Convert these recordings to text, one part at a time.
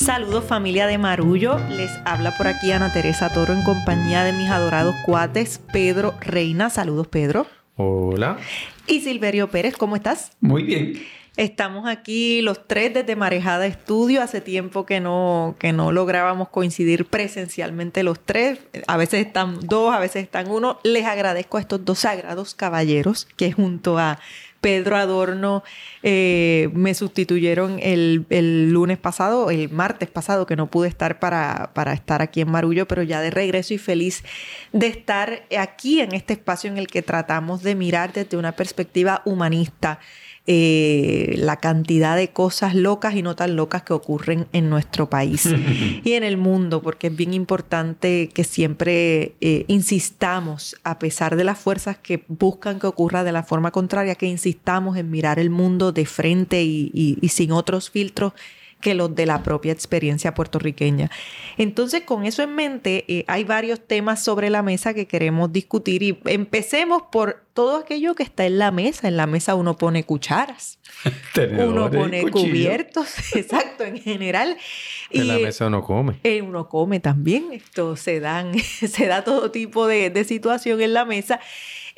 Saludos familia de Marullo, les habla por aquí Ana Teresa Toro en compañía de mis adorados cuates Pedro Reina. Saludos Pedro. Hola. Y Silverio Pérez, ¿cómo estás? Muy bien. Estamos aquí los tres desde Marejada Estudio. Hace tiempo que no, que no lográbamos coincidir presencialmente los tres. A veces están dos, a veces están uno. Les agradezco a estos dos sagrados caballeros que junto a Pedro Adorno eh, me sustituyeron el, lunes pasado, el martes pasado, que no pude estar para, para estar aquí en Marullo, pero ya de regreso y feliz de estar aquí en este espacio en el que tratamos de mirar desde una perspectiva humanista eh, la cantidad de cosas locas y no tan locas que ocurren en nuestro país y en el mundo, porque es bien importante que siempre eh, insistamos, a pesar de las fuerzas que buscan que ocurra de la forma contraria, que insistamos en mirar el mundo de frente y sin otros filtros que los de la propia experiencia puertorriqueña. Entonces, con eso en mente, eh, hay varios temas sobre la mesa que queremos discutir y empecemos por todo aquello que está en la mesa. En la mesa uno pone cucharas, uno pone cubiertos, exacto, en general. En la mesa uno come. Eh, uno come también. Esto se dan, se da todo tipo de, de situación en la mesa.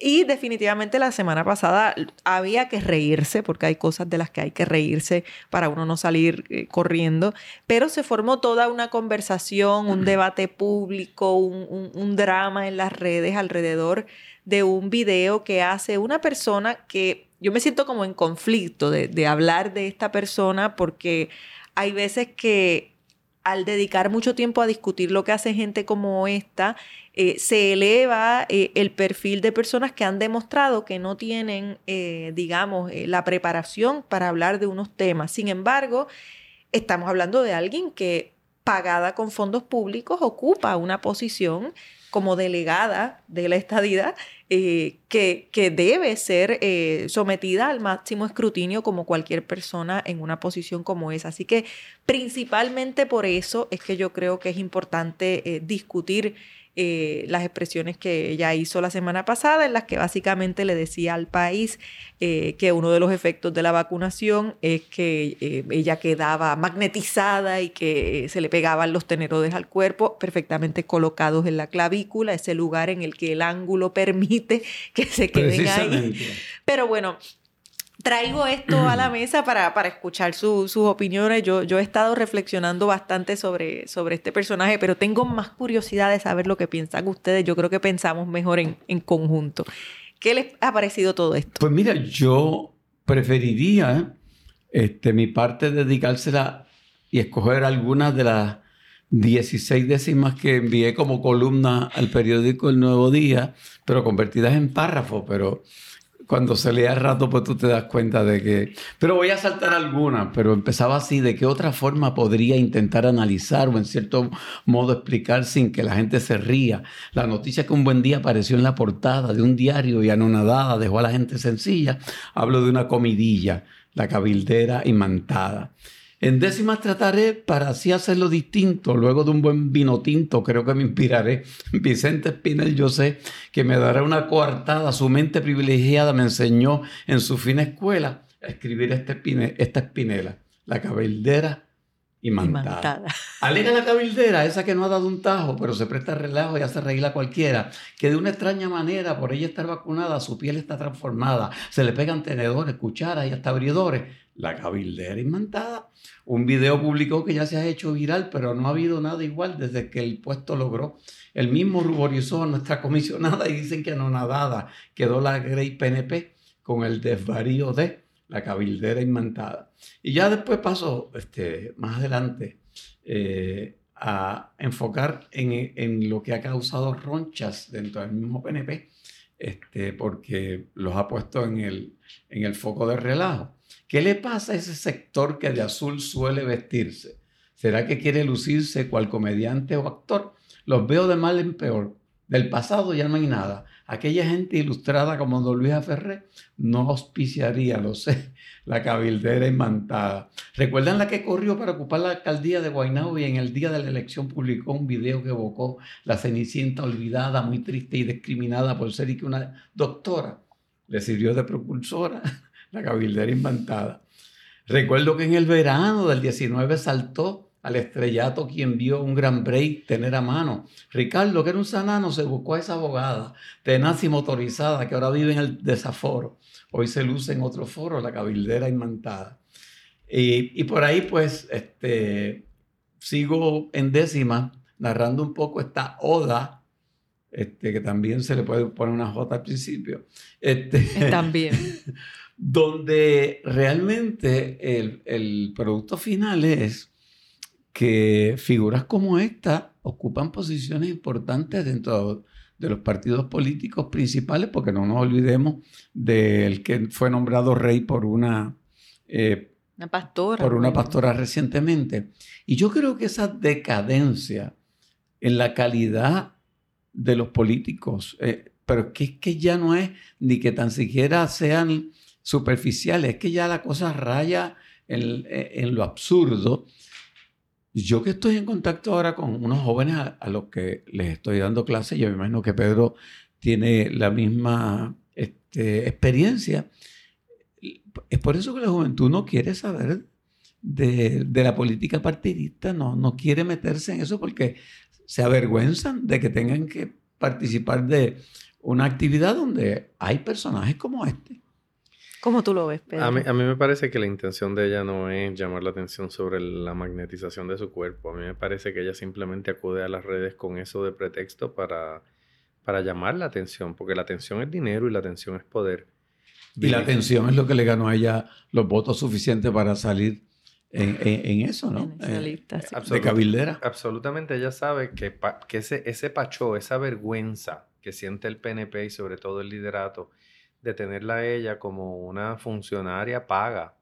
Y definitivamente la semana pasada había que reírse, porque hay cosas de las que hay que reírse para uno no salir eh, corriendo, pero se formó toda una conversación, un debate público, un, drama en las redes alrededor de un video que hace una persona que yo me siento como en conflicto de, de hablar de esta persona porque hay veces que al dedicar mucho tiempo a discutir lo que hace gente como esta, eh, se eleva eh, el perfil de personas que han demostrado que no tienen, eh, digamos, la preparación para hablar de unos temas. Sin embargo, estamos hablando de alguien que pagada con fondos públicos ocupa una posición como delegada de la estadidad que, que, debe ser sometida al máximo escrutinio como cualquier persona en una posición como esa. Así que principalmente por eso es que yo creo que es importante discutir eh, las expresiones que ella hizo la semana pasada, en las que básicamente le decía al país eh, que uno de los efectos de la vacunación es que eh, ella quedaba magnetizada y que se le pegaban los tenerodes al cuerpo, perfectamente colocados en la clavícula, ese lugar en el que el ángulo permite que se queden ahí. Pero bueno, traigo esto a la mesa para, para escuchar sus opiniones. Yo, yo he estado reflexionando bastante sobre, sobre este personaje, pero tengo más curiosidad de saber lo que piensan ustedes. Yo creo que pensamos mejor en, en conjunto. ¿Qué les ha parecido todo esto? Pues mira, yo preferiría este, mi parte dedicársela y escoger algunas de las 16 décimas que envié como columna al periódico El Nuevo Día, pero convertidas en párrafos, pero cuando se lea rato, pues tú te das cuenta de que... Pero voy a saltar algunas, pero empezaba así, ¿de qué otra forma podría intentar analizar o en cierto modo explicar sin que la gente se ría? La noticia que un buen día apareció en la portada de un diario y anonadada dejó a la gente sencilla. Hablo de una comidilla, la cabildera imantada. En décimas trataré para así hacerlo distinto. Luego de un buen vino tinto, creo que me inspiraré. Vicente Espinel, yo sé que me dará una coartada. Su mente privilegiada me enseñó en su fina escuela a escribir este esta espinela, la cabildera imantada. Alega la cabildera, esa que no ha dado un tajo, pero se presta relajo y hace reír a cualquiera, que de una extraña manera, por ella estar vacunada, su piel está transformada. Se le pegan tenedores, cucharas y hasta abridores. La cabildera imantada un video público que ya se ha hecho viral, pero no ha habido nada igual desde que el puesto logró. El mismo ruborizó a nuestra comisionada y dicen que anonadada quedó la Grey PNP con el desvarío de la cabildera inventada. Y ya después pasó, este, más adelante, eh, a enfocar en, en, lo que ha causado ronchas dentro del mismo PNP, este, porque los ha puesto en el, en el foco de relajo. ¿Qué le pasa a ese sector que de azul suele vestirse? ¿Será que quiere lucirse cual comediante o actor? Los veo de mal en peor. Del pasado ya no hay nada. Aquella gente ilustrada como Don Luis Ferré no auspiciaría, lo sé, la cabildera imantada. ¿Recuerdan la que corrió para ocupar la alcaldía de Guaynabo y en el día de la elección publicó un video que evocó la cenicienta olvidada, muy triste y discriminada por ser y que una doctora le sirvió de propulsora? La cabildera inventada. Recuerdo que en el verano del 19 saltó al estrellato quien vio un gran break tener a mano. Ricardo, que era un sanano, se buscó a esa abogada tenaz y motorizada que ahora vive en el desaforo. Hoy se luce en otro foro, la cabildera imantada. Y, y por ahí, pues, este, sigo en décima, narrando un poco esta oda, este, que también se le puede poner una J al principio. Este, también. donde realmente el, el producto final es que figuras como esta ocupan posiciones importantes dentro de los partidos políticos principales, porque no nos olvidemos del que fue nombrado rey por una, eh, una pastora. Por una pastora recientemente. Y yo creo que esa decadencia en la calidad de los políticos, eh, pero que es que ya no es ni que tan siquiera sean superficiales, es que ya la cosa raya en, en lo absurdo yo que estoy en contacto ahora con unos jóvenes a, los que les estoy dando clases, yo me imagino que Pedro tiene la misma este, experiencia. Es por eso que la juventud no quiere saber de, la política partidista, no, no quiere meterse en eso porque se avergüenzan de que tengan que participar de una actividad donde hay personajes como este. ¿Cómo tú lo ves, Pedro? A mí, a mí, me parece que la intención de ella no es llamar la atención sobre la magnetización de su cuerpo. A mí me parece que ella simplemente acude a las redes con eso de pretexto para, para llamar la atención, porque la atención es dinero y la atención es poder. Y la atención es lo que le ganó a ella los votos suficientes para salir en, en, eso, ¿no? En esa eh, lista, De cabildera. Absolutamente, ella sabe que, que ese, ese pachó, esa vergüenza que siente el PNP y sobre todo el liderato, de tenerla a ella como una funcionaria paga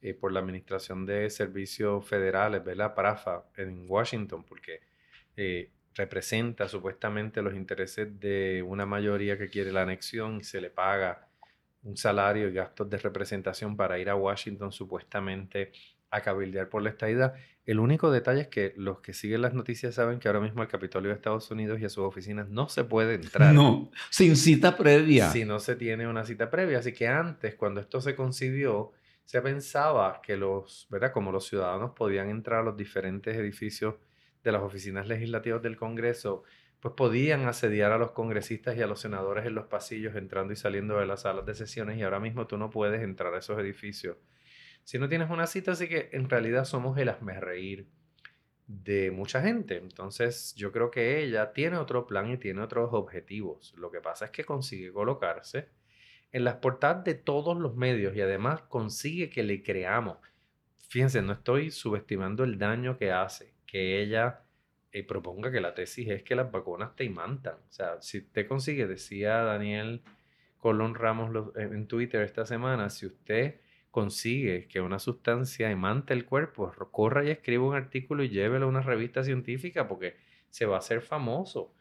eh, por la Administración de Servicios Federales, ¿verdad? PRAFA, en Washington, porque eh, representa supuestamente los intereses de una mayoría que quiere la anexión y se le paga un salario y gastos de representación para ir a Washington supuestamente a cabildear por la estadidad. El único detalle es que los que siguen las noticias saben que ahora mismo al Capitolio de Estados Unidos y a sus oficinas no se puede entrar. No, sin cita previa. Si no se tiene una cita previa. Así que antes, cuando esto se concibió, se pensaba que los, ¿verdad? Como los ciudadanos podían entrar a los diferentes edificios de las oficinas legislativas del Congreso, pues podían asediar a los congresistas y a los senadores en los pasillos entrando y saliendo de las salas de sesiones y ahora mismo tú no puedes entrar a esos edificios si no tienes una cita, así que en realidad somos el reír de mucha gente. Entonces, yo creo que ella tiene otro plan y tiene otros objetivos. Lo que pasa es que consigue colocarse en las portadas de todos los medios y además consigue que le creamos. Fíjense, no estoy subestimando el daño que hace que ella eh, proponga que la tesis es que las vacunas te imantan. O sea, si te consigue, decía Daniel Colón Ramos en Twitter esta semana, si usted consigue que una sustancia emante el cuerpo, corra y escriba un artículo y llévelo a una revista científica porque se va a hacer famoso.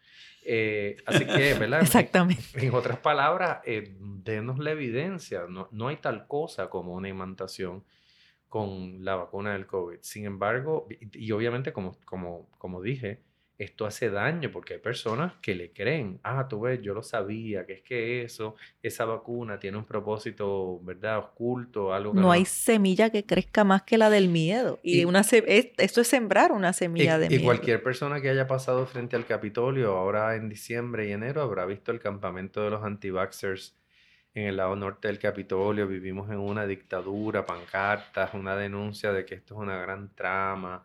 Eh, así que, ¿verdad? Exactamente. En, otras palabras, eh, denos la evidencia. No, no hay tal cosa como una imantación con la vacuna del COVID. Sin embargo, y, y obviamente, como, como, como dije, esto hace daño porque hay personas que le creen, ah, tú ves, yo lo sabía, que es que eso, esa vacuna tiene un propósito, ¿verdad? Oculto, algo no, hay semilla que crezca más que la del miedo. Y, una esto es sembrar una semilla de miedo. Y cualquier persona que haya pasado frente al Capitolio ahora en diciembre y enero habrá visto el campamento de los anti-vaxxers en el lado norte del Capitolio. Vivimos en una dictadura, pancartas, una denuncia de que esto es una gran trama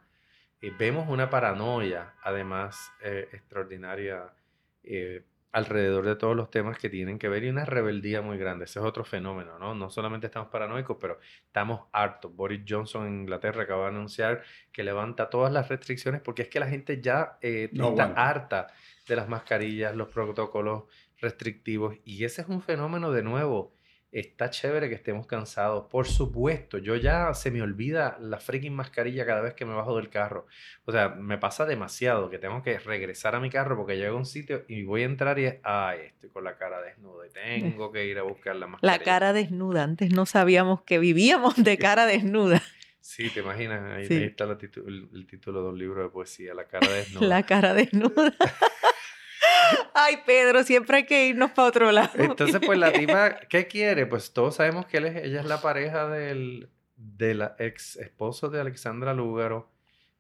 y vemos una paranoia, además, eh, extraordinaria eh, alrededor de todos los temas que tienen que ver y una rebeldía muy grande. Ese es otro fenómeno, ¿no? No solamente estamos paranoicos, pero estamos hartos. Boris Johnson en Inglaterra acaba de anunciar que levanta todas las restricciones porque es que la gente ya eh, está harta de las mascarillas, los protocolos restrictivos y ese es un fenómeno de nuevo está chévere que estemos cansados. Por supuesto, yo ya se me olvida la freaking mascarilla cada vez que me bajo del carro. O sea, me pasa demasiado que tengo que regresar a mi carro porque llego a un sitio y voy a entrar y es, ay, estoy con la cara desnuda y tengo que ir a buscar la mascarilla. La cara desnuda. Antes no sabíamos que vivíamos de cara desnuda. Sí, te imaginas, ahí, está el, el, título de un libro de poesía, La cara desnuda. La cara desnuda. Ay, Pedro, siempre hay que irnos para otro lado. Entonces, pues la tipa, ¿qué quiere? Pues todos sabemos que ella es la pareja del, ex esposo de Alexandra Lúgaro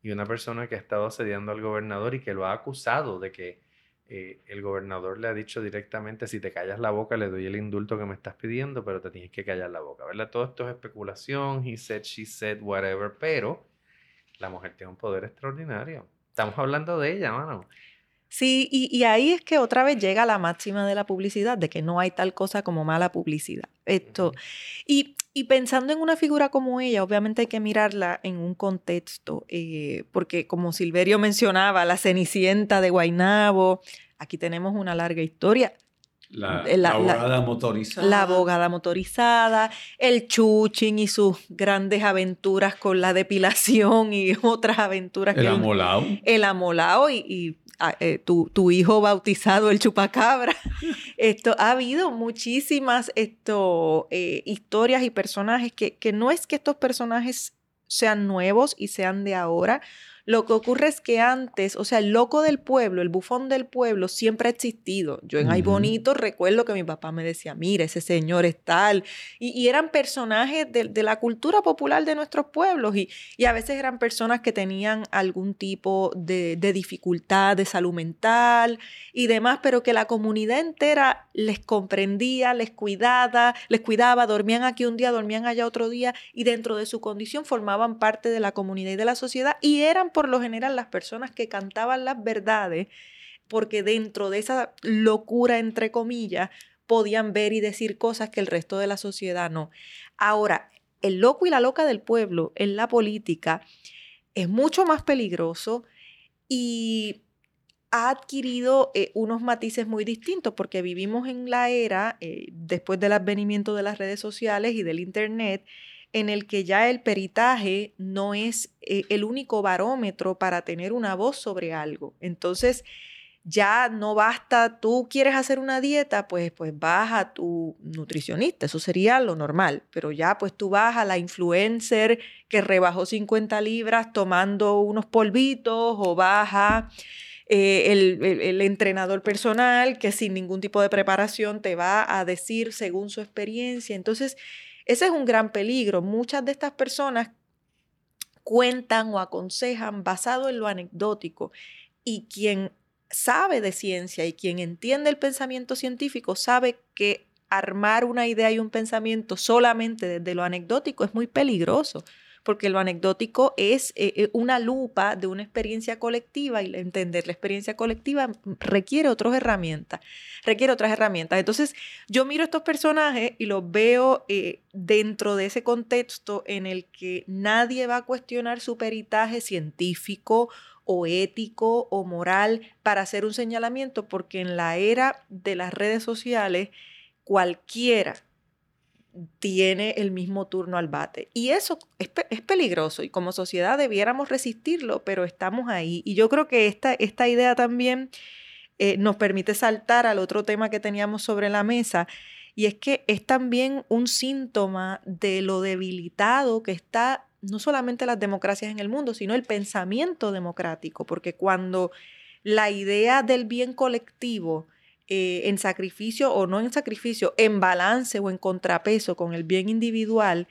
y una persona que ha estado asediando al gobernador y que lo ha acusado de que eh, el gobernador le ha dicho directamente, si te callas la boca, le doy el indulto que me estás pidiendo, pero te tienes que callar la boca, ¿verdad? Todo esto es especulación, he said, she said, whatever, pero la mujer tiene un poder extraordinario. Estamos hablando de ella, mano. Sí, y, ahí es que otra vez llega la máxima de la publicidad, de que no hay tal cosa como mala publicidad. Esto. Y, pensando en una figura como ella, obviamente hay que mirarla en un contexto, eh, porque como Silverio mencionaba, la Cenicienta de Guainabo, aquí tenemos una larga historia. La, eh, abogada motorizada. La abogada motorizada, el chuchín y sus grandes aventuras con la depilación y otras aventuras. El amolao. El amolao y eh, tu, hijo bautizado el chupacabra. Esto, ha habido muchísimas esto, eh, historias y personajes que, que no es que estos personajes sean nuevos y sean de ahora, lo que ocurre es que antes, o sea, el loco del pueblo, el bufón del pueblo, siempre ha existido. Yo en Ay Bonito recuerdo que mi papá me decía, mire, ese señor es tal. Y, eran personajes de, la cultura popular de nuestros pueblos. Y, y, a veces eran personas que tenían algún tipo de, de dificultad de salud mental y demás, pero que la comunidad entera les comprendía, les cuidaba, les cuidaba, dormían aquí un día, dormían allá otro día y dentro de su condición formaban parte de la comunidad y de la sociedad y eran por lo general las personas que cantaban las verdades, porque dentro de esa locura, entre comillas, podían ver y decir cosas que el resto de la sociedad no. Ahora, el loco y la loca del pueblo en la política es mucho más peligroso y ha adquirido eh, unos matices muy distintos porque vivimos en la era, eh, después del advenimiento de las redes sociales y del Internet, en el que ya el peritaje no es eh, el único barómetro para tener una voz sobre algo. Entonces, ya no basta, tú quieres hacer una dieta, pues, pues vas a tu nutricionista, eso sería lo normal, pero ya pues tú vas a la influencer que rebajó 50 libras tomando unos polvitos o vas a eh, el, el, entrenador personal que sin ningún tipo de preparación te va a decir según su experiencia. Entonces, ese es un gran peligro. Muchas de estas personas cuentan o aconsejan basado en lo anecdótico y quien sabe de ciencia y quien entiende el pensamiento científico sabe que armar una idea y un pensamiento solamente desde lo anecdótico es muy peligroso porque lo anecdótico es eh, eh, una lupa de una experiencia colectiva y entender la experiencia colectiva requiere otras herramientas, requiere otras herramientas. Entonces, yo miro estos personajes y los veo eh, dentro de ese contexto en el que nadie va a cuestionar su peritaje científico o ético o moral para hacer un señalamiento, porque en la era de las redes sociales, cualquiera tiene el mismo turno al bate. Y eso es, peligroso y como sociedad debiéramos resistirlo, pero estamos ahí. Y yo creo que esta, esta idea también eh, nos permite saltar al otro tema que teníamos sobre la mesa. Y es que es también un síntoma de lo debilitado que está no solamente las democracias en el mundo, sino el pensamiento democrático, porque cuando la idea del bien colectivo eh, en sacrificio o no en sacrificio, en balance o en contrapeso con el bien individual,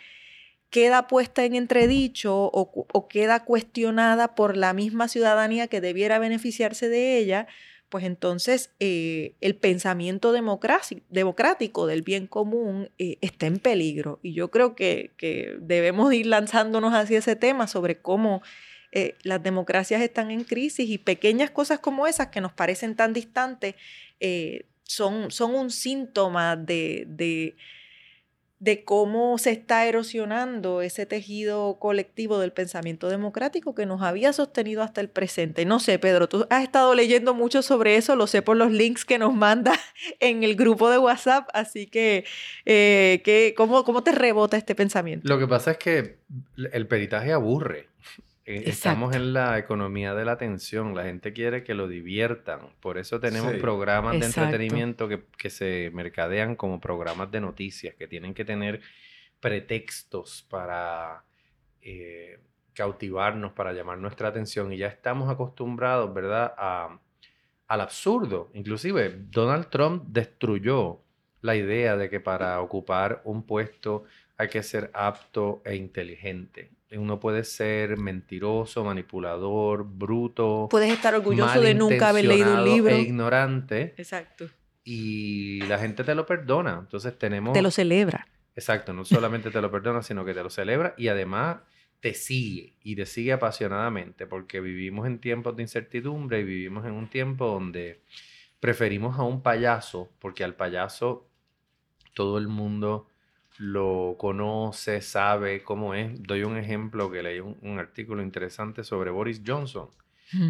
queda puesta en entredicho o, queda cuestionada por la misma ciudadanía que debiera beneficiarse de ella, pues entonces eh, el pensamiento democrático del bien común eh, está en peligro. Y yo creo que, que, debemos ir lanzándonos hacia ese tema sobre cómo las democracias están en crisis y pequeñas cosas como esas que nos parecen tan distantes eh, son, son un síntoma de, de, de, cómo se está erosionando ese tejido colectivo del pensamiento democrático que nos había sostenido hasta el presente. No sé, Pedro, tú has estado leyendo mucho sobre eso, lo sé por los links que nos manda en el grupo de WhatsApp, así que, eh, ¿cómo, ¿cómo te rebota este pensamiento? Lo que pasa es que el peritaje aburre. Eh, estamos en la economía de la atención, la gente quiere que lo diviertan, por eso tenemos programas de entretenimiento que, se mercadean como programas de noticias, que tienen que tener pretextos para eh, cautivarnos, para llamar nuestra atención, y ya estamos acostumbrados, ¿verdad?, a, al absurdo. Inclusive, Donald Trump destruyó la idea de que para ocupar un puesto hay que ser apto e inteligente. Uno puede ser mentiroso, manipulador, bruto. Puedes estar orgulloso de nunca haber leído un libro. E ignorante. Exacto. Y la gente te lo perdona. Entonces tenemos... Te lo celebra. Exacto, no solamente te lo perdona, sino que te lo celebra y además te sigue y te sigue apasionadamente porque vivimos en tiempos de incertidumbre y vivimos en un tiempo donde preferimos a un payaso porque al payaso todo el mundo lo conoce, sabe cómo es. Doy un ejemplo que leí un, artículo interesante sobre Boris Johnson,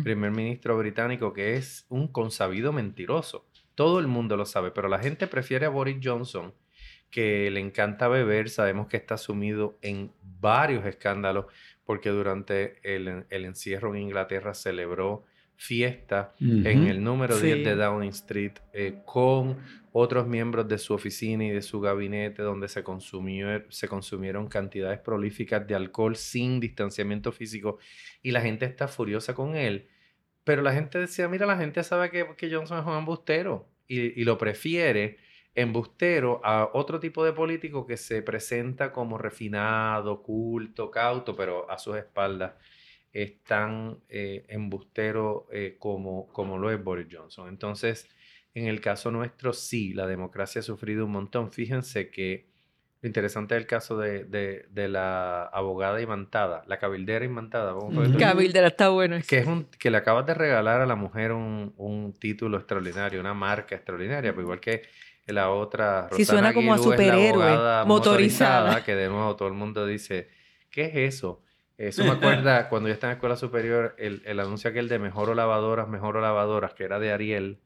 primer ministro británico, que es un consabido mentiroso. Todo el mundo lo sabe, pero la gente prefiere a Boris Johnson, que le encanta beber, sabemos que está sumido en varios escándalos, porque durante el, el encierro en Inglaterra celebró fiesta en el número 10 de Downing Street eh, con otros miembros de su oficina y de su gabinete donde se, consumió, se consumieron cantidades prolíficas de alcohol sin distanciamiento físico y la gente está furiosa con él. Pero la gente decía, mira, la gente sabe que, que Johnson es un embustero y, y lo prefiere embustero a otro tipo de político que se presenta como refinado, culto, cauto, pero a sus espaldas es tan eh, embustero eh, como, como lo es Boris Johnson. Entonces, en el caso nuestro, sí, la democracia ha sufrido un montón. Fíjense que lo interesante del caso de, de, la abogada imantada, la cabildera imantada. Cabildera está bueno. Que, es un, que le acabas de regalar a la mujer un, un título extraordinario, una marca extraordinaria, pues igual que la otra, Rosana sí, suena como a superhéroe, motorizada. Que de nuevo todo el mundo dice, ¿qué es eso? Eso me acuerda cuando yo estaba en escuela superior, el, el anuncio aquel de mejoro lavadoras, mejoro lavadoras, que era de Ariel,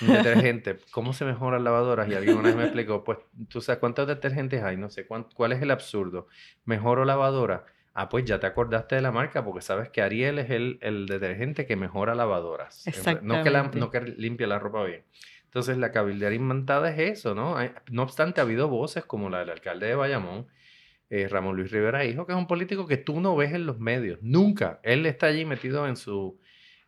detergente. ¿Cómo se mejoran lavadoras? Y alguien una vez me explicó, pues, ¿tú sabes cuántos detergentes hay? No sé, ¿cuál es el absurdo? ¿Mejoro lavadora? Ah, pues ya te acordaste de la marca porque sabes que Ariel es el, el detergente que mejora lavadoras. No que, no que limpia la ropa bien. Entonces, la cabildería inventada es eso, ¿no? no obstante, ha habido voces como la del alcalde de Bayamón, eh, Ramón Luis Rivera Hijo, que es un político que tú no ves en los medios, nunca. Él está allí metido en su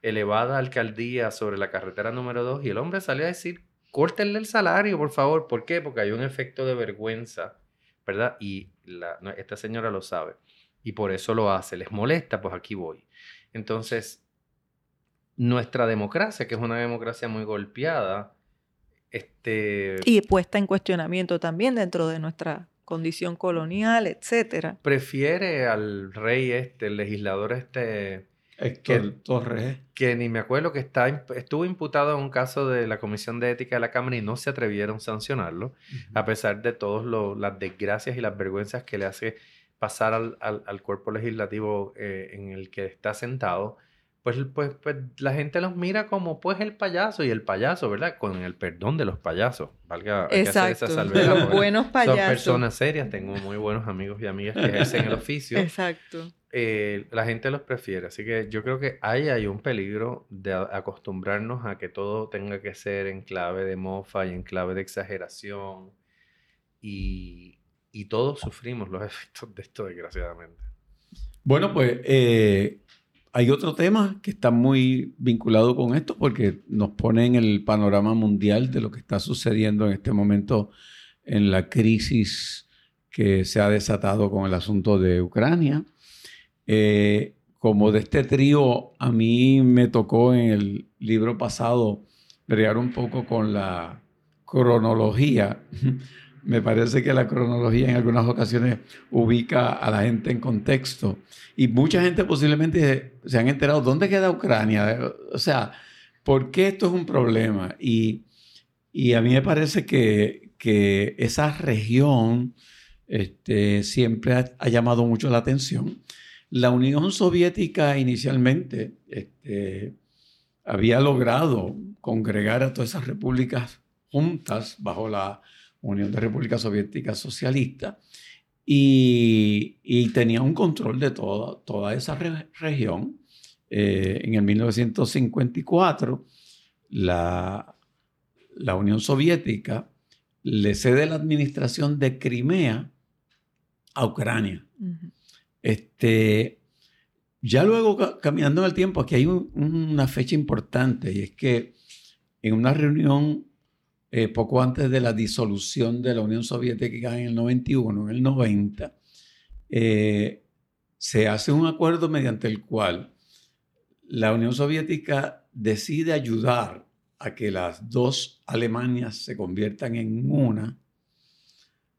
elevada alcaldía sobre la carretera número 2 y el hombre salió a decir, córtenle el salario, por favor. ¿Por qué? Porque hay un efecto de vergüenza, ¿verdad? Y esta señora lo sabe. Y por eso lo hace. ¿Les molesta? Pues aquí voy. Entonces, nuestra democracia, que es una democracia muy golpeada, este... Y puesta en cuestionamiento también dentro de nuestra condición colonial, etcétera. Prefiere al rey este, el legislador este... Héctor Torres. Que ni me acuerdo que está, estuvo imputado en un caso de la Comisión de Ética de la Cámara y no se atrevieron a sancionarlo, a pesar de todas las desgracias y las vergüenzas que le hace pasar al, al, cuerpo legislativo eh, en el que está sentado pues, pues, pues, la gente los mira como pues el payaso y el payaso, ¿verdad? Con el perdón de los payasos. Valga esa de los buenos payasos. Son personas serias, tengo muy buenos amigos y amigas que ejercen el oficio. Exacto. Eh, la gente los prefiere, así que yo creo que ahí hay un peligro de acostumbrarnos a que todo tenga que ser en clave de mofa y en clave de exageración y, y todos sufrimos los efectos de esto desgraciadamente. Bueno, pues eh, hay otro tema que está muy vinculado con esto porque nos pone en el panorama mundial de lo que está sucediendo en este momento en la crisis que se ha desatado con el asunto de Ucrania. Eh, como de este trío, a mí me tocó en el libro pasado crear un poco con la cronología me parece que la cronología en algunas ocasiones ubica a la gente en contexto. Y mucha gente posiblemente se han enterado, ¿dónde queda Ucrania? O sea, ¿por qué esto es un problema? Y, a mí me parece que, esa región este, siempre ha, llamado mucho la atención. La Unión Soviética inicialmente este, había logrado congregar a todas esas repúblicas juntas bajo la Unión de República Soviética Socialista, y, tenía un control de toda, toda esa región. Eh, en el 1954, la, la Unión Soviética le cede la administración de Crimea a Ucrania. Este, ya luego, caminando en el tiempo, aquí hay una fecha importante y es que en una reunión eh, poco antes de la disolución de la Unión Soviética en el 91, en el 90, eh, se hace un acuerdo mediante el cual la Unión Soviética decide ayudar a que las dos Alemanias se conviertan en una,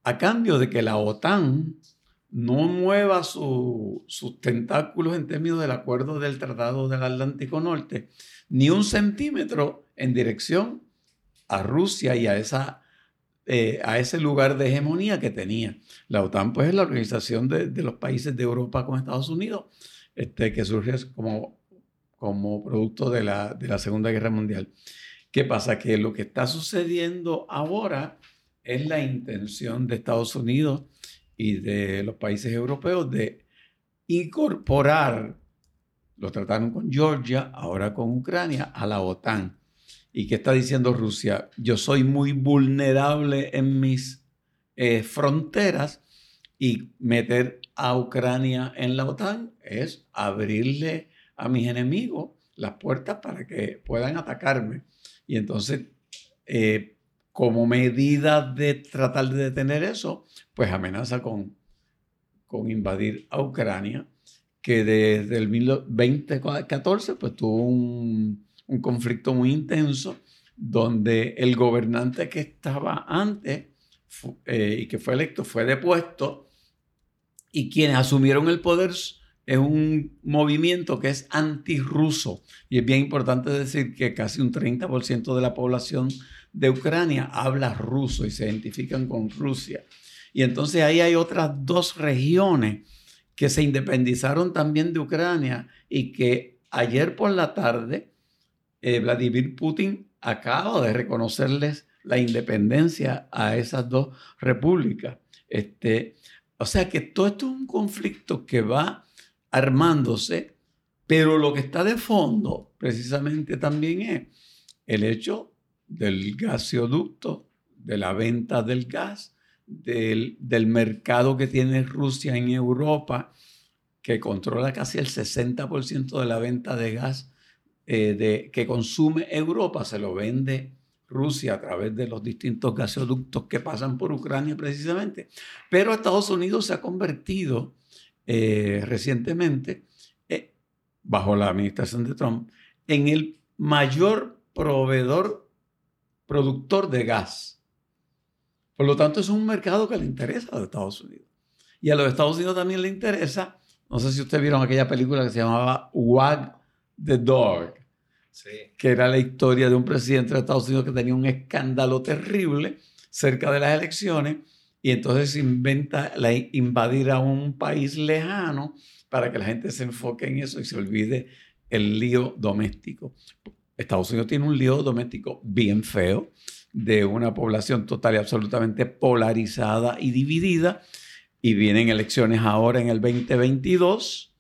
a cambio de que la OTAN no mueva sus tentáculos en términos del acuerdo del Tratado del Atlántico Norte, ni un centímetro en dirección a Rusia y a, esa, eh, a ese lugar de hegemonía que tenía. La OTAN, pues, es la organización de, los países de Europa con Estados Unidos, este, que surge como, como producto de la, de la Segunda Guerra Mundial. ¿Qué pasa? Que lo que está sucediendo ahora es la intención de Estados Unidos y de los países europeos de incorporar, lo trataron con Georgia, ahora con Ucrania, a la OTAN. ¿Y qué está diciendo Rusia? Yo soy muy vulnerable en mis eh, fronteras y meter a Ucrania en la OTAN es abrirle a mis enemigos las puertas para que puedan atacarme. Y entonces, eh, como medida de tratar de detener eso, pues amenaza con, con invadir a Ucrania, que desde el 2014 pues tuvo un, conflicto muy intenso donde el gobernante que estaba antes eh, y que fue electo fue depuesto y quienes asumieron el poder es un movimiento que es antirruso y es bien importante decir que casi un 30% de la población de Ucrania habla ruso y se identifican con Rusia. Y entonces ahí hay otras dos regiones que se independizaron también de Ucrania y que ayer por la tarde eh, Vladimir Putin acaba de reconocerles la independencia a esas dos repúblicas. Este, o sea que todo esto es un conflicto que va armándose, pero lo que está de fondo precisamente también es el hecho del gasoducto, de la venta del gas, del, mercado que tiene Rusia en Europa, que controla casi el 60% de la venta de gas eh, de, que consume Europa, se lo vende Rusia a través de los distintos gasoductos que pasan por Ucrania precisamente. Pero Estados Unidos se ha convertido eh, recientemente, eh, bajo la administración de Trump, en el mayor proveedor, productor de gas por lo tanto, es un mercado que le interesa a los Estados Unidos. Y a los Estados Unidos también le interesa, no sé si ustedes vieron aquella película que se llamaba Wag the Dog, que era la historia de un presidente de Estados Unidos que tenía un escándalo terrible cerca de las elecciones y entonces inventa la, invadir a un país lejano para que la gente se enfoque en eso y se olvide el lío doméstico. Estados Unidos tiene un lío doméstico bien feo de una población total y absolutamente polarizada y dividida. Y vienen elecciones ahora en el 2022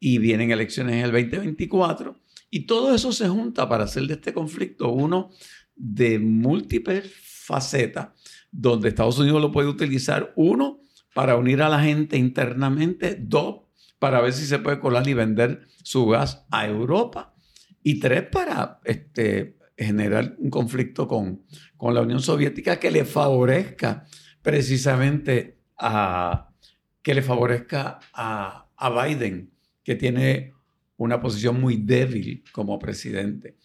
y vienen elecciones en el 2024. Y todo eso se junta para hacer de este conflicto uno de múltiples facetas, donde Estados Unidos lo puede utilizar, uno, para unir a la gente internamente, dos, para ver si se puede colar y vender su gas a Europa, y tres, para este, generar un conflicto con, con la Unión Soviética que le favorezca precisamente a, que le favorezca a, Biden, que tiene una posición muy débil como presidente.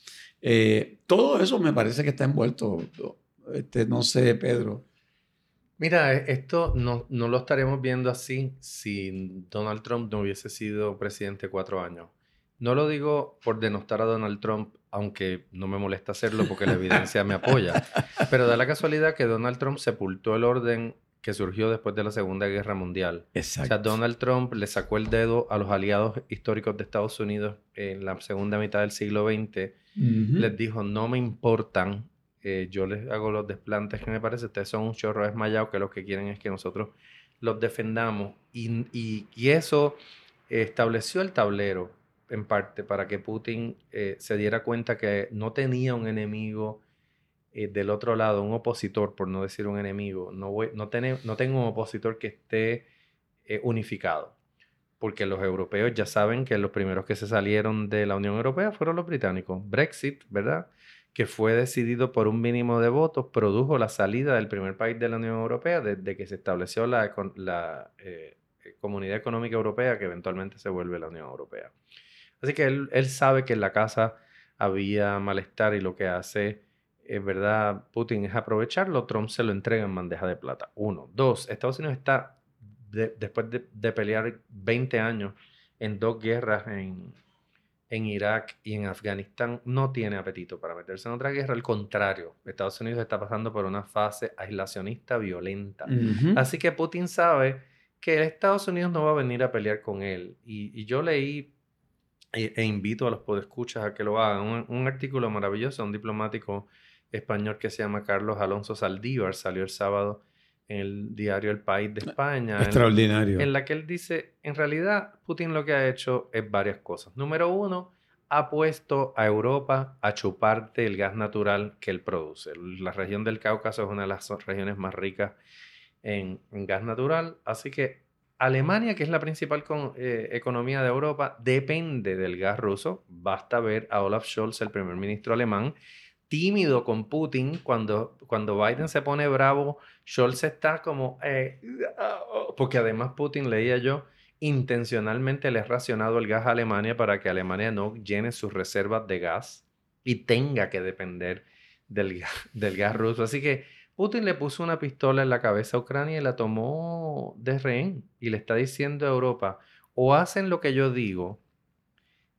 Eh, todo eso me parece que está envuelto. Este, no sé, Pedro. Mira, e, esto no, no, lo estaremos viendo así si Donald Trump no hubiese sido presidente cuatro años. No lo digo por denostar a Donald Trump aunque no me molesta hacerlo porque la evidencia me apoya. Pero da la casualidad que Donald Trump sepultó el orden que surgió después de la Segunda Guerra Mundial. Exacto. O sea, Donald Trump le sacó el dedo a los aliados históricos de Estados Unidos en la segunda mitad del siglo XX. Les dijo, no me importan, eh, yo les hago los desplantes que me parece, ustedes son un chorro desmayado que lo que quieren es que nosotros los defendamos. Y, y eso estableció el tablero en parte para que Putin eh, se diera cuenta que no tenía un enemigo eh, del otro lado, un opositor, por no decir un enemigo. No, no, no tengo un opositor que esté eh, unificado. Porque los europeos ya saben que los primeros que se salieron de la Unión Europea fueron los británicos. Brexit, ¿verdad? Que fue decidido por un mínimo de votos, produjo la salida del primer país de la Unión Europea desde que se estableció la, la Comunidad Económica Europea que eventualmente se vuelve la Unión Europea. Así que él, él sabe que en la casa había malestar y lo que hace, es verdad, Putin es aprovecharlo, Trump se lo entrega en bandeja de plata. Uno. Dos, Estados Unidos está, después de, de, pelear 20 años en dos guerras en, en Irak y en Afganistán, no tiene apetito para meterse en otra guerra. Al contrario, Estados Unidos está pasando por una fase aislacionista violenta. Así que Putin sabe que Estados Unidos no va a venir a pelear con él. Y, y yo leí e, e, invito a los podescuchas a que lo hagan. Un, artículo maravilloso, un diplomático español que se llama Carlos Alonso Saldívar, salió el sábado en el diario El País de España. Extraordinario. En, la que él dice, en realidad, Putin lo que ha hecho es varias cosas. Número uno, ha puesto a Europa a chuparte el gas natural que él produce. La región del Cáucaso es una de las regiones más ricas en, en gas natural, así que Alemania, que es la principal eh, economía de Europa, depende del gas ruso. Basta ver a Olaf Scholz, el primer ministro alemán, tímido con Putin. Cuando, cuando Biden se pone bravo, Scholz está como... Eh, porque además Putin, leía yo, intencionalmente le ha racionado el gas a Alemania para que Alemania no llene sus reservas de gas y tenga que depender del, del gas ruso. Así que Putin le puso una pistola en la cabeza a Ucrania y la tomó de rehén y le está diciendo a Europa, o hacen lo que yo digo,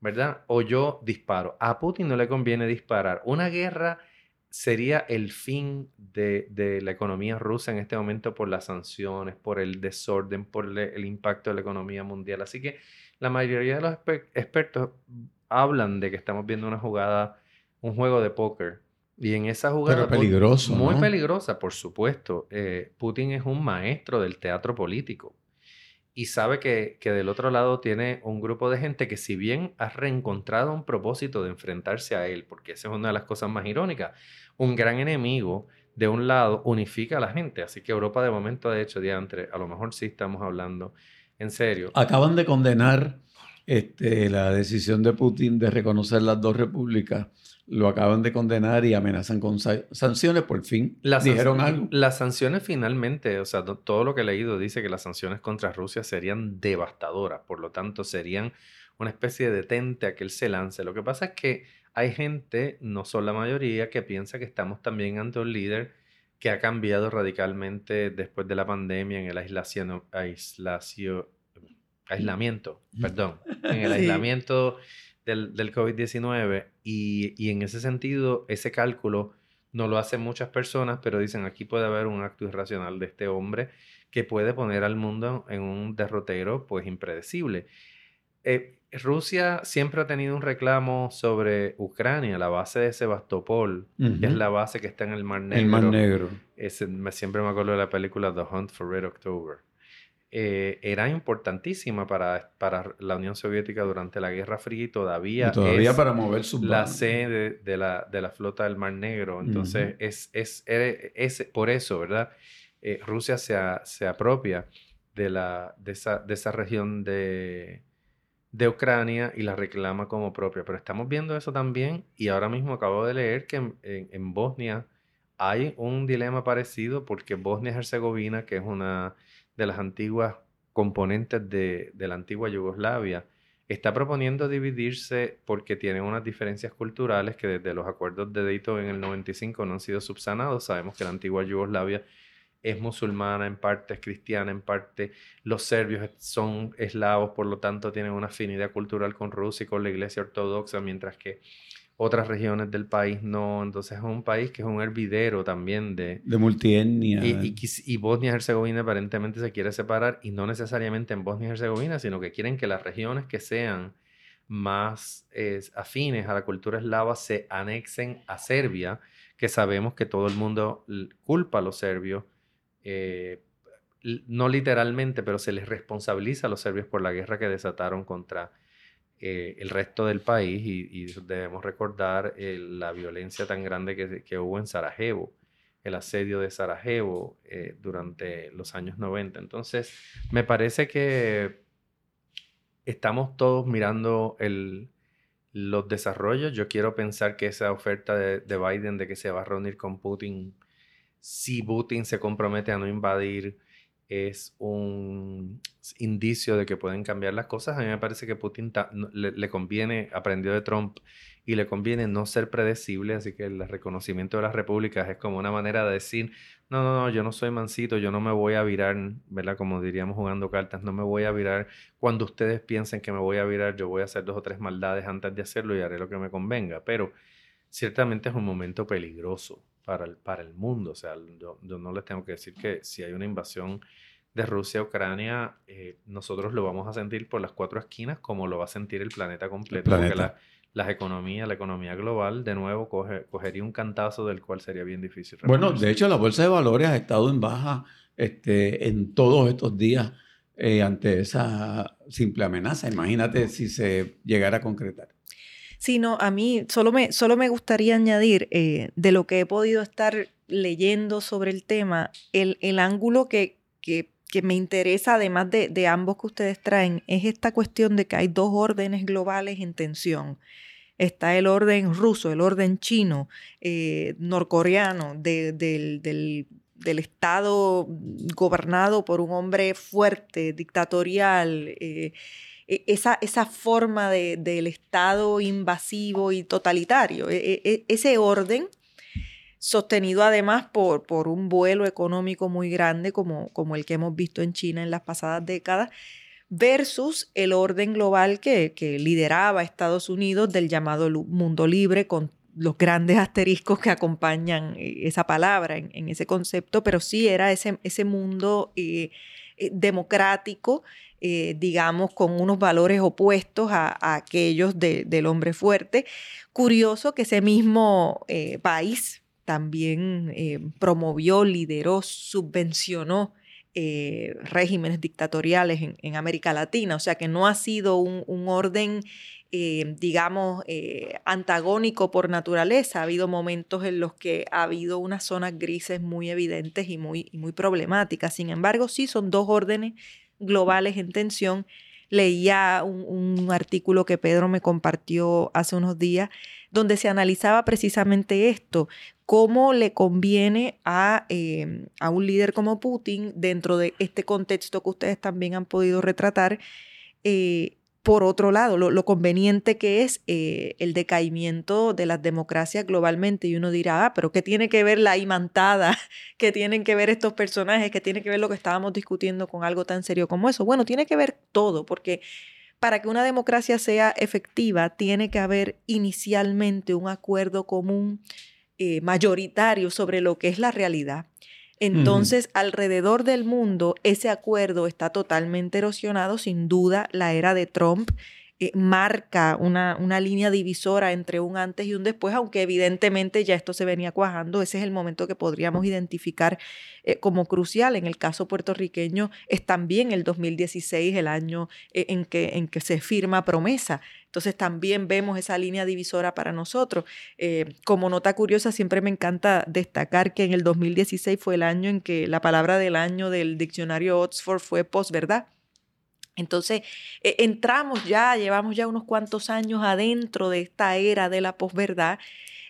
¿verdad? O yo disparo. A Putin no le conviene disparar. Una guerra sería el fin de, la economía rusa en este momento por las sanciones, por el desorden, por el impacto de la economía mundial. Así que la mayoría de los expertos hablan de que estamos viendo una jugada, un juego de póker y en esa jugada... Pero peligroso. Muy peligrosa, por supuesto. Eh, Putin es un maestro del teatro político y sabe que, que, del otro lado tiene un grupo de gente que si bien ha reencontrado un propósito de enfrentarse a él, porque esa es una de las cosas más irónicas, un gran enemigo de un lado unifica a la gente. Así que Europa de momento ha hecho diantre, a lo mejor sí estamos hablando en serio. Acaban de condenar este, la decisión de Putin de reconocer las dos repúblicas lo acaban de condenar y amenazan con sanciones, por fin las dijeron algo. Las sanciones finalmente, o sea, todo lo que he leído dice que las sanciones contra Rusia serían devastadoras, por lo tanto serían una especie de detente a que él se lance. Lo que pasa es que hay gente, no son la mayoría, que piensa que estamos también ante un líder que ha cambiado radicalmente después de la pandemia en el aislación, aislamiento, perdón, en el aislamiento del, del COVID-19 y, y, en ese sentido, ese cálculo no lo hacen muchas personas, pero dicen aquí puede haber un acto irracional de este hombre que puede poner al mundo en un derrotero pues impredecible. Eh, Rusia siempre ha tenido un reclamo sobre Ucrania, la base de Sebastopol, que es la base que está en el Mar Negro. El Mar Negro. siempre me acuerdo de la película The Hunt for Red October. Eh, era importantísima para, para la Unión Soviética durante la Guerra Fría y todavía, todavía es para mover la sede de, la, de la flota del Mar Negro. Entonces, es, es, es, por eso, ¿verdad? Eh, Rusia se, se, apropia de, la, de, esa, de esa región de, de Ucrania y la reclama como propia. Pero estamos viendo eso también y ahora mismo acabo de leer que en, en Bosnia hay un dilema parecido porque Bosnia-Herzegovina, que es una de las antiguas componentes de, la antigua Yugoslavia, está proponiendo dividirse porque tiene unas diferencias culturales que desde los acuerdos de Dayton en el 95 no han sido subsanados. Sabemos que la antigua Yugoslavia es musulmana en parte, es cristiana en parte, los serbios son eslavos, por lo tanto tienen una afinidad cultural con Rusia y con la iglesia ortodoxa, mientras que otras regiones del país no. Entonces es un país que es un hervidero también de... De multietnia. Y, y, Bosnia y Herzegovina aparentemente se quiere separar y no necesariamente en Bosnia y Herzegovina, sino que quieren que las regiones que sean más afines a la cultura eslava se anexen a Serbia, que sabemos que todo el mundo culpa a los serbios. Eh, no literalmente, pero se les responsabiliza a los serbios por la guerra que desataron contra eh, el resto del país y, debemos recordar eh, la violencia tan grande que, hubo en Sarajevo, el asedio de Sarajevo eh, durante los años 90. Entonces, me parece que estamos todos mirando el, los desarrollos. Yo quiero pensar que esa oferta de, de Biden de que se va a reunir con Putin, si Putin se compromete a no invadir es un indicio de que pueden cambiar las cosas. A mí me parece que Putin le, conviene, aprendió de Trump y le conviene no ser predecible, así que el reconocimiento de las repúblicas es como una manera de decir, no, no, no, yo no soy mansito, yo no me voy a virar, ¿verdad? Como diríamos jugando cartas, no me voy a virar cuando ustedes piensen que me voy a virar, yo voy a hacer dos o tres maldades antes de hacerlo y haré lo que me convenga, pero ciertamente es un momento peligroso para el, para el mundo, o sea, yo, no les tengo que decir que si hay una invasión de Rusia a Ucrania, eh, nosotros lo vamos a sentir por las cuatro esquinas como lo va a sentir el planeta completo, porque la, las economías, la economía global, de nuevo cogería un cantazo del cual sería bien difícil. Bueno, de hecho, la bolsa de valores ha estado en baja este, en todos estos días eh, ante esa simple amenaza. Imagínate si se llegara a concretar. Sí, no, a mí solo me, solo me gustaría añadir eh, de lo que he podido estar leyendo sobre el tema, el, el ángulo que, que, me interesa, además de, de ambos que ustedes traen, es esta cuestión de que hay dos órdenes globales en tensión está el orden ruso, el orden chino, eh, norcoreano, del, del, Estado gobernado por un hombre fuerte, dictatorial. Eh, esa, esa, forma del Estado invasivo y totalitario, e, e, ese orden sostenido además por, por un vuelo económico muy grande como, como el que hemos visto en China en las pasadas décadas, versus el orden global que, lideraba Estados Unidos del llamado mundo libre con los grandes asteriscos que acompañan eh, esa palabra en, ese concepto, pero sí era ese, ese mundo eh, eh, digamos, con unos valores opuestos a, aquellos del hombre fuerte. Curioso que ese mismo país también promovió, lideró, subvencionó eh, regímenes dictatoriales en, América Latina, o sea que no ha sido un, orden, eh, digamos, eh, antagónico por naturaleza. Ha habido momentos en los que ha habido unas zonas grises muy evidentes y muy, y muy problemáticas. Sin embargo, sí son dos órdenes globales en tensión. Leía un artículo que Pedro me compartió hace unos días donde se analizaba precisamente esto, cómo le conviene a, em, a, un líder como Putin, dentro de este contexto que ustedes también han podido retratar, eh, por otro lado, lo, conveniente que es eh, el decaimiento de las democracias globalmente. Y uno dirá, ah, pero ¿qué tiene que ver la imantada? ¿Qué tienen que ver estos personajes? ¿Qué tiene que ver lo que estábamos discutiendo con algo tan serio como eso? Bueno, tiene que ver todo, porque para que una democracia sea efectiva, tiene que haber inicialmente un acuerdo común eh, mayoritario sobre lo que es la realidad. Entonces, alrededor del mundo, ese acuerdo está totalmente erosionado. Sin duda, la era de Trump eh, marca una, una, línea divisora entre un antes y un después, aunque evidentemente ya esto se venía cuajando, ese es el momento que podríamos identificar eh, como crucial. En el caso puertorriqueño es también el 2016 el año eh, en, que, en que se firma promesa. Entonces también vemos esa línea divisora para nosotros. como nota curiosa, siempre me encanta destacar que en el 2016 fue el año en que la palabra del año del diccionario Oxford fue posverdad. Entonces, e, entramos ya, llevamos ya unos cuantos años adentro de esta era de la posverdad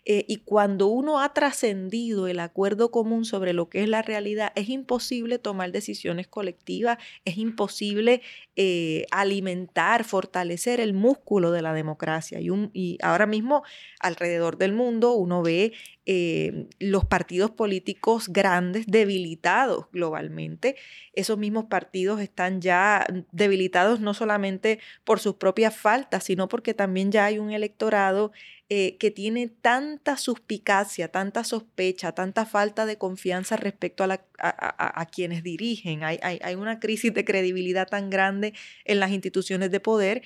eh, y cuando uno ha trascendido el acuerdo común sobre lo que es la realidad, es imposible tomar decisiones colectivas, es imposible eh, alimentar, fortalecer el músculo de la democracia. Y ahora mismo, alrededor del mundo, uno ve eh, los partidos políticos grandes debilitados globalmente. Esos mismos partidos están ya debilitados no solamente por sus propias faltas, sino porque también ya hay un electorado eh, que tiene tanta suspicacia, tanta sospecha, tanta falta de confianza respecto a, quienes dirigen. Hay, hay, hay, una crisis de credibilidad tan grande en las instituciones de poder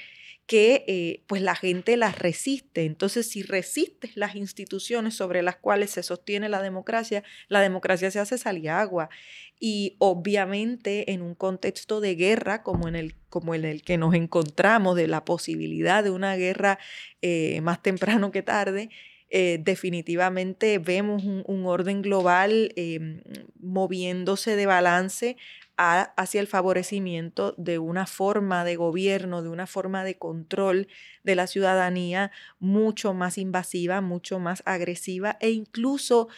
que eh, pues la gente las resiste. Entonces, si resistes las instituciones sobre las cuales se sostiene la democracia, la democracia se hace agua Y obviamente en un contexto de guerra como en el, como en el que nos encontramos, de la posibilidad de una guerra eh, más temprano que tarde, eh, definitivamente vemos un, orden global em, moviéndose de balance hacia el favorecimiento de una forma de gobierno, de una forma de control de la ciudadanía mucho más invasiva, mucho más agresiva e incluso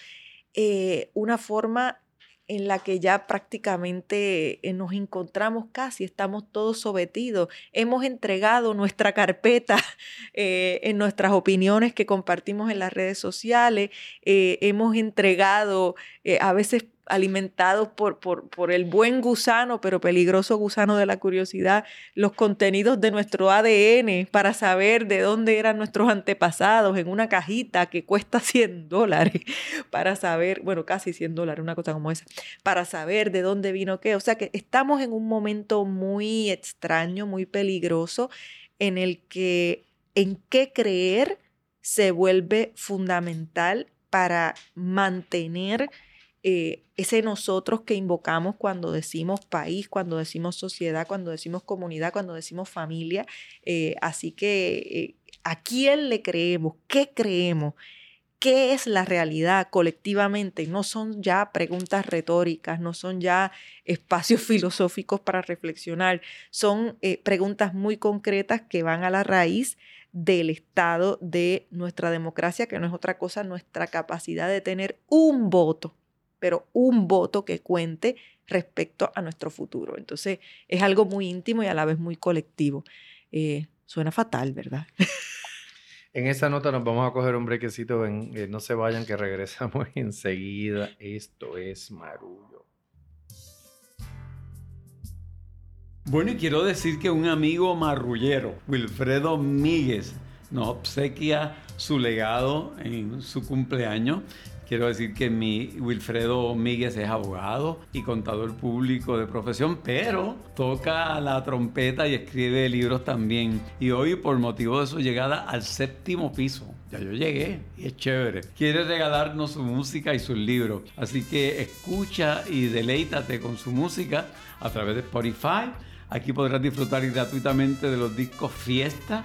eh, una forma en la que ya prácticamente eh, nos encontramos casi, estamos todos sometidos. Hemos entregado nuestra carpeta eh, en nuestras opiniones que compartimos en las redes sociales, hemos entregado a veces alimentados por, por, el buen gusano, pero peligroso gusano de la curiosidad, los contenidos de nuestro ADN para saber de dónde eran nuestros antepasados en una cajita que cuesta 100 dólares, para saber, bueno, casi 100 dólares, una cosa como esa, para saber de dónde vino qué. O sea que estamos en un momento muy extraño, muy peligroso, en el que en qué creer se vuelve fundamental para mantener eh, ese nosotros que invocamos cuando decimos país, cuando decimos sociedad, cuando decimos comunidad, cuando decimos familia. Eh, así que, eh, ¿a quién le creemos? ¿Qué creemos? ¿Qué es la realidad colectivamente? No son ya preguntas retóricas, no son ya espacios filosóficos para reflexionar, son preguntas muy concretas que van a la raíz del estado de nuestra democracia, que no es otra cosa nuestra capacidad de tener un voto pero un voto que cuente respecto a nuestro futuro. Entonces es algo muy íntimo y a la vez muy colectivo. Eh, suena fatal, ¿verdad? En esa nota nos vamos a coger un brequecito. En, eh, no se vayan, que regresamos enseguida. Esto es Marullo. Bueno, y quiero decir que un amigo marrullero, Wilfredo Míguez, nos obsequia su legado en su cumpleaños Quiero decir que mi Wilfredo Míguez es abogado y contador público de profesión, pero toca la trompeta y escribe libros también. Y hoy, por motivo de su llegada al séptimo piso, ya yo llegué y es chévere. Quiere regalarnos su música y sus libros. Así que escucha y deleítate con su música a través de Spotify. Aquí podrás disfrutar gratuitamente de los discos Fiesta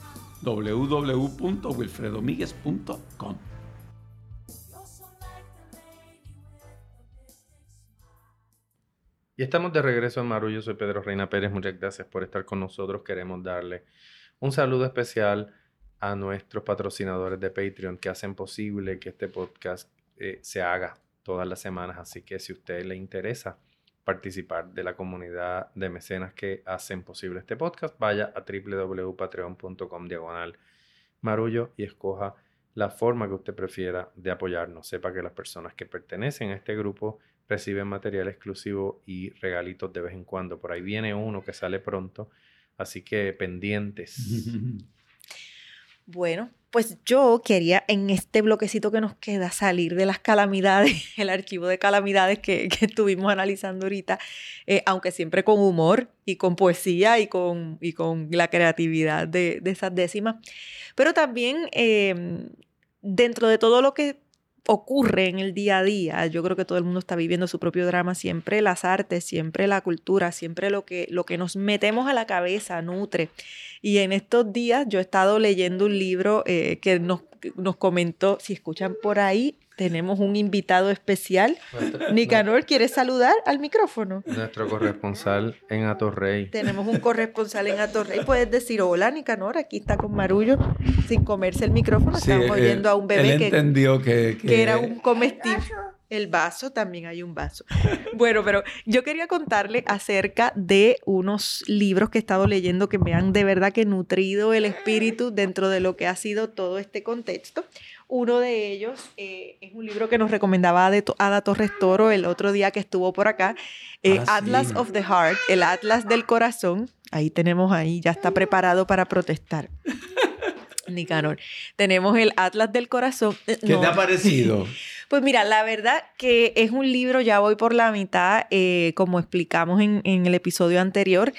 www.wilfredomiguez.com. Y estamos de regreso en Maru. Soy Pedro Reina Pérez. Muchas gracias por estar con nosotros. Queremos darle un saludo especial a nuestros patrocinadores de Patreon que hacen posible que este podcast eh, se haga todas las semanas. Así que si a usted le interesa, participar de la comunidad de mecenas que hacen posible este podcast, vaya a www.patreon.com diagonal marullo y escoja la forma que usted prefiera de apoyarnos. Sepa que las personas que pertenecen a este grupo reciben material exclusivo y regalitos de vez en cuando. Por ahí viene uno que sale pronto, así que pendientes. Bueno, pues yo quería en este bloquecito que nos queda salir de las calamidades, el archivo de calamidades que, estuvimos analizando ahorita, eh, aunque siempre con humor y con poesía y con, y con la creatividad de, esas décimas, pero también em, dentro de todo lo que ocurre en el día a día. Yo creo que todo el mundo está viviendo su propio drama, siempre las artes, siempre la cultura, siempre lo que, lo que nos metemos a la cabeza nutre. Y en estos días yo he estado leyendo un libro eh, que nos, nos comentó, si escuchan por ahí, tenemos un invitado especial. Nicanor, ¿quieres saludar al micrófono? Nuestro corresponsal en Atorrey. Tenemos un corresponsal en Atorrey. Puedes decir, hola Nicanor, aquí está con Marullo, sin comerse el micrófono. Estamos eh, oyendo a un bebé que, entendió que, que era un comestible. El vaso, también hay un vaso. Bueno, pero yo quería contarle acerca de unos libros que he estado leyendo que me han de verdad que nutrido el espíritu dentro de lo que ha sido todo este contexto. Uno de ellos eh, es un libro que nos recomendaba Ada Torres Toro el otro día que estuvo por acá, eh, ah, Atlas of the Heart, el Atlas del Corazón. Ahí tenemos ahí, ya está preparado para protestar. Nicanor. Tenemos el Atlas del Corazón. ¿Qué te ha parecido? Pues mira, la verdad que es un libro, ya voy por la mitad, eh, como explicamos en, en el episodio anterior.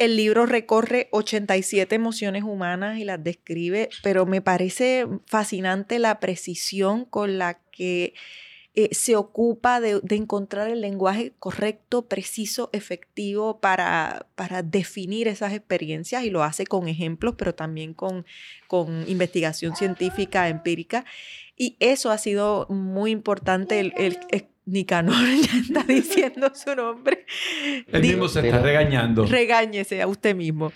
El libro recorre 87 emociones humanas y las describe, pero me parece fascinante la precisión con la que eh, se ocupa de, encontrar el lenguaje correcto, preciso, efectivo para, para, definir esas experiencias y lo hace con ejemplos, pero también con, con investigación científica, empírica. Y eso ha sido muy importante, el, Nicanor ya está diciendo su nombre. Él mismo se está regañando. Regáñese a usted mismo.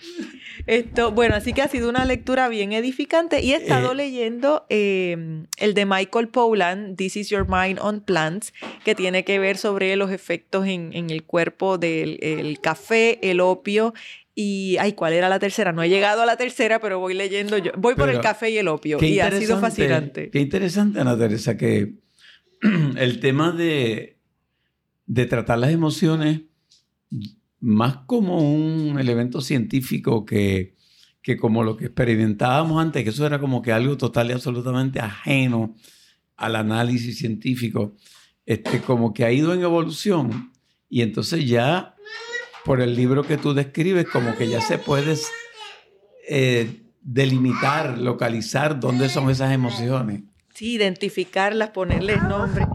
Esto, bueno, así que ha sido una lectura bien edificante y he estado eh. leyendo em, el de Michael Pollan, This is Your Mind on Plants, que tiene que ver sobre los efectos en, el cuerpo del café, el opio y, ay, ¿cuál era la tercera? No he llegado a la tercera, pero voy leyendo yo. Voy por el café y el opio. Y ha sido fascinante. Qué interesante, Ana Teresa, que el tema de, de tratar las emociones más como un elemento científico que, que como lo que experimentábamos antes, que eso era como que algo total y absolutamente ajeno al análisis científico, este, como que ha ido en evolución y entonces ya por el libro que tú describes, como que ya se puede eh, delimitar, localizar dónde son esas emociones. Sí, identificarlas, ponerles nombre.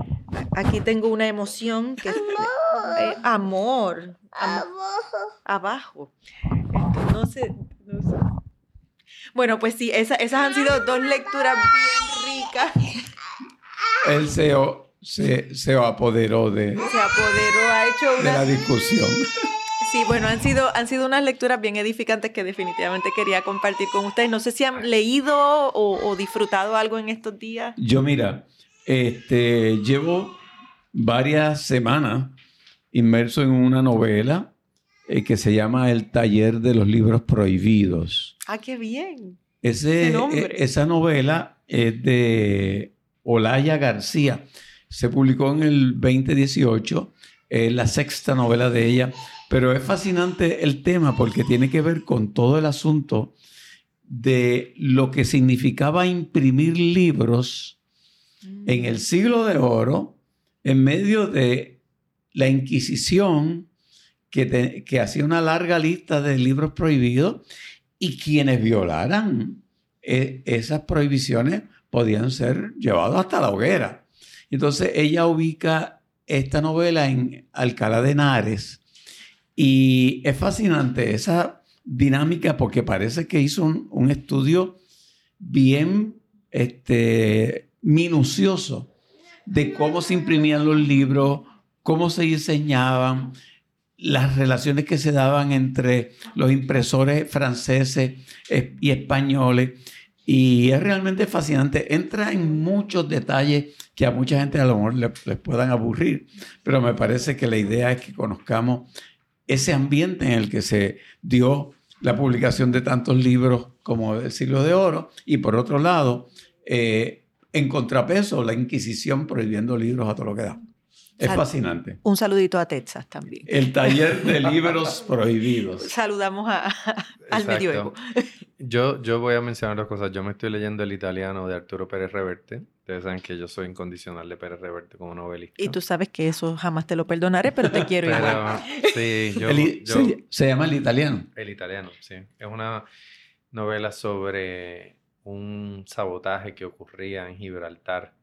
Aquí tengo una emoción que amor. es amor. Abajo. no, sé, Bueno, pues sí, esas han sido dos lecturas bien ricas. El CEO se, se apoderó de, se apoderó, ha hecho una... de la discusión. Sí, bueno, han sido, han sido unas lecturas bien edificantes que definitivamente quería compartir con ustedes. No sé si han leído o, disfrutado algo en estos días. Yo, mira, este, llevo varias semanas inmerso en una novela eh, que se llama El taller de los libros prohibidos. Ah, qué bien. Ese, e, esa novela es de Olaya García. Se publicó en el 2018. Es la sexta novela de ella. Pero es fascinante el tema porque tiene que ver con todo el asunto de lo que significaba imprimir libros en el siglo de oro en medio de la Inquisición que, que hacía una larga lista de libros prohibidos y quienes violaran eh, esas prohibiciones podían ser llevados hasta la hoguera. Entonces ella ubica esta novela en Alcalá de Henares, y es fascinante esa dinámica porque parece que hizo un, estudio bien este, minucioso de cómo se imprimían los libros, cómo se diseñaban, las relaciones que se daban entre los impresores franceses y españoles. Y es realmente fascinante. Entra en muchos detalles que a mucha gente a lo mejor les puedan aburrir, pero me parece que la idea es que conozcamos ese ambiente en el que se dio la publicación de tantos libros como el siglo de oro y por otro lado, eh, en contrapeso, la Inquisición prohibiendo libros a todo lo que da. Es fascinante. Un saludito a Texas también. El taller de libros prohibidos. Saludamos a, al medioevo. Yo, yo voy a mencionar dos cosas. Yo me estoy leyendo el italiano de Arturo Pérez Reverte. Ustedes saben que yo soy incondicional de Pérez Reverte como novelista. Y tú sabes que eso jamás te lo perdonaré, pero te quiero igual. Sí, yo, se, llama el italiano. El italiano, sí. Es una novela sobre un sabotaje que ocurría en Gibraltar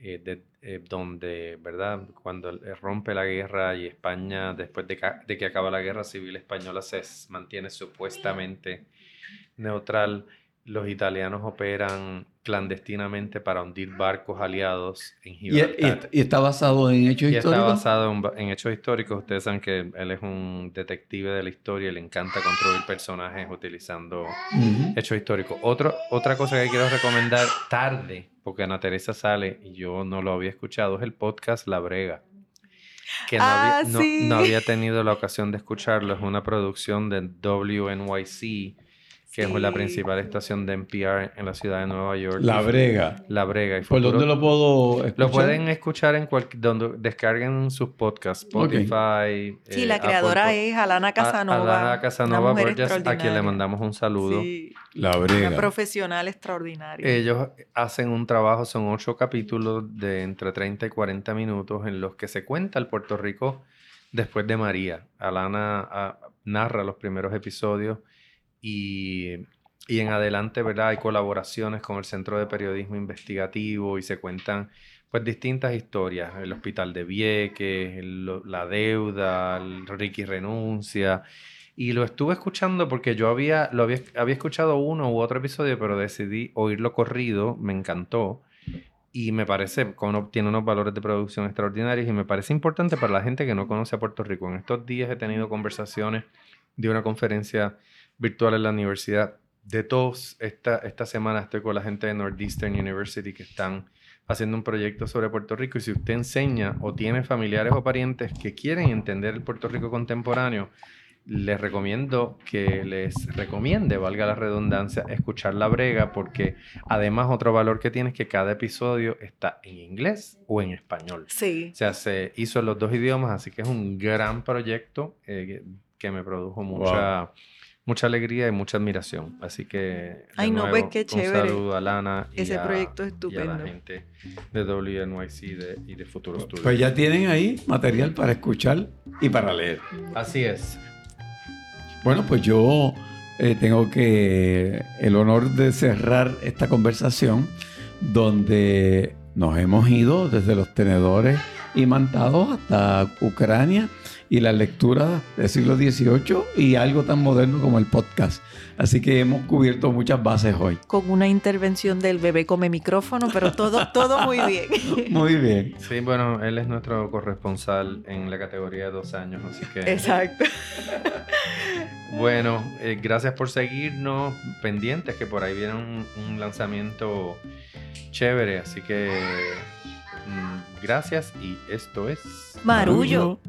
eh, de, eh, donde, ¿verdad? Cuando rompe la guerra y España, después de que, acaba la guerra civil española, se mantiene supuestamente neutral, los italianos operan clandestinamente para hundir barcos aliados en Gibraltar. ¿Y, está basado en hechos históricos? Está basado en, hechos históricos. Ustedes saben que él es un detective de la historia y le encanta construir personajes utilizando hechos históricos. Otro, otra cosa que quiero recomendar tarde, porque Ana Teresa sale y yo no lo había escuchado, es el podcast La Brega. Que no, había, ah, no había tenido la ocasión de escucharlo. Es una producción de WNYC que es la principal estación de NPR en la ciudad de Nueva York. La Brega. La Brega. Y ¿Por dónde lo puedo escuchar? Lo pueden escuchar en cualquier... donde descarguen sus podcasts. Spotify. Sí, eh, la creadora es Alana Casanova. Alana Casanova una Borges, a quien le mandamos un saludo. Sí, La una Brega. profesional extraordinaria. Ellos hacen un trabajo, son ocho capítulos de entre 30 y 40 minutos en los que se cuenta el Puerto Rico después de María. Alana ah, narra los primeros episodios y, y en adelante, ¿verdad? Hay colaboraciones con el Centro de Periodismo Investigativo y se cuentan pues distintas historias. El Hospital de Vieques, el- la deuda, el Ricky renuncia. Y lo estuve escuchando porque yo había, lo había, había escuchado uno u otro episodio, pero decidí oírlo corrido, me encantó. Y me parece, uno- tiene unos valores de producción extraordinarios y me parece importante para la gente que no conoce a Puerto Rico. En estos días he tenido conversaciones de una conferencia virtual en la universidad. De todos, esta, esta semana estoy con la gente de Northeastern University que están haciendo un proyecto sobre Puerto Rico y si usted enseña o tiene familiares o parientes que quieren entender el Puerto Rico contemporáneo, les recomiendo que les recomiende, valga la redundancia, escuchar La Brega porque además otro valor que tiene es que cada episodio está en inglés o en español. Sí. O sea, se hizo en los dos idiomas, así que es un gran proyecto eh, que, que me produjo mucha, mucha alegría y mucha admiración. Así que, Ay, no, nuevo, pues, qué un chévere. saludo a Lana y, Ese a, proyecto y a estupendo. la gente de WNYC de- y de Futuro Studio. Pues ya tienen ahí material para escuchar y para leer. Así es. Bueno, pues yo eh, tengo que el honor de cerrar esta conversación donde nos hemos ido desde los tenedores imantados hasta Ucrania y la lectura del siglo XVIII y algo tan moderno como el podcast. Así que hemos cubierto muchas bases hoy. Con una intervención del bebé come micrófono, pero todo, todo muy bien. Muy bien. Sí, bueno, él es nuestro corresponsal en la categoría de dos años, así que... Exacto. Bueno, eh, gracias por seguirnos pendientes, que por ahí viene un, un lanzamiento chévere, así que mm, gracias y esto es... Marullo.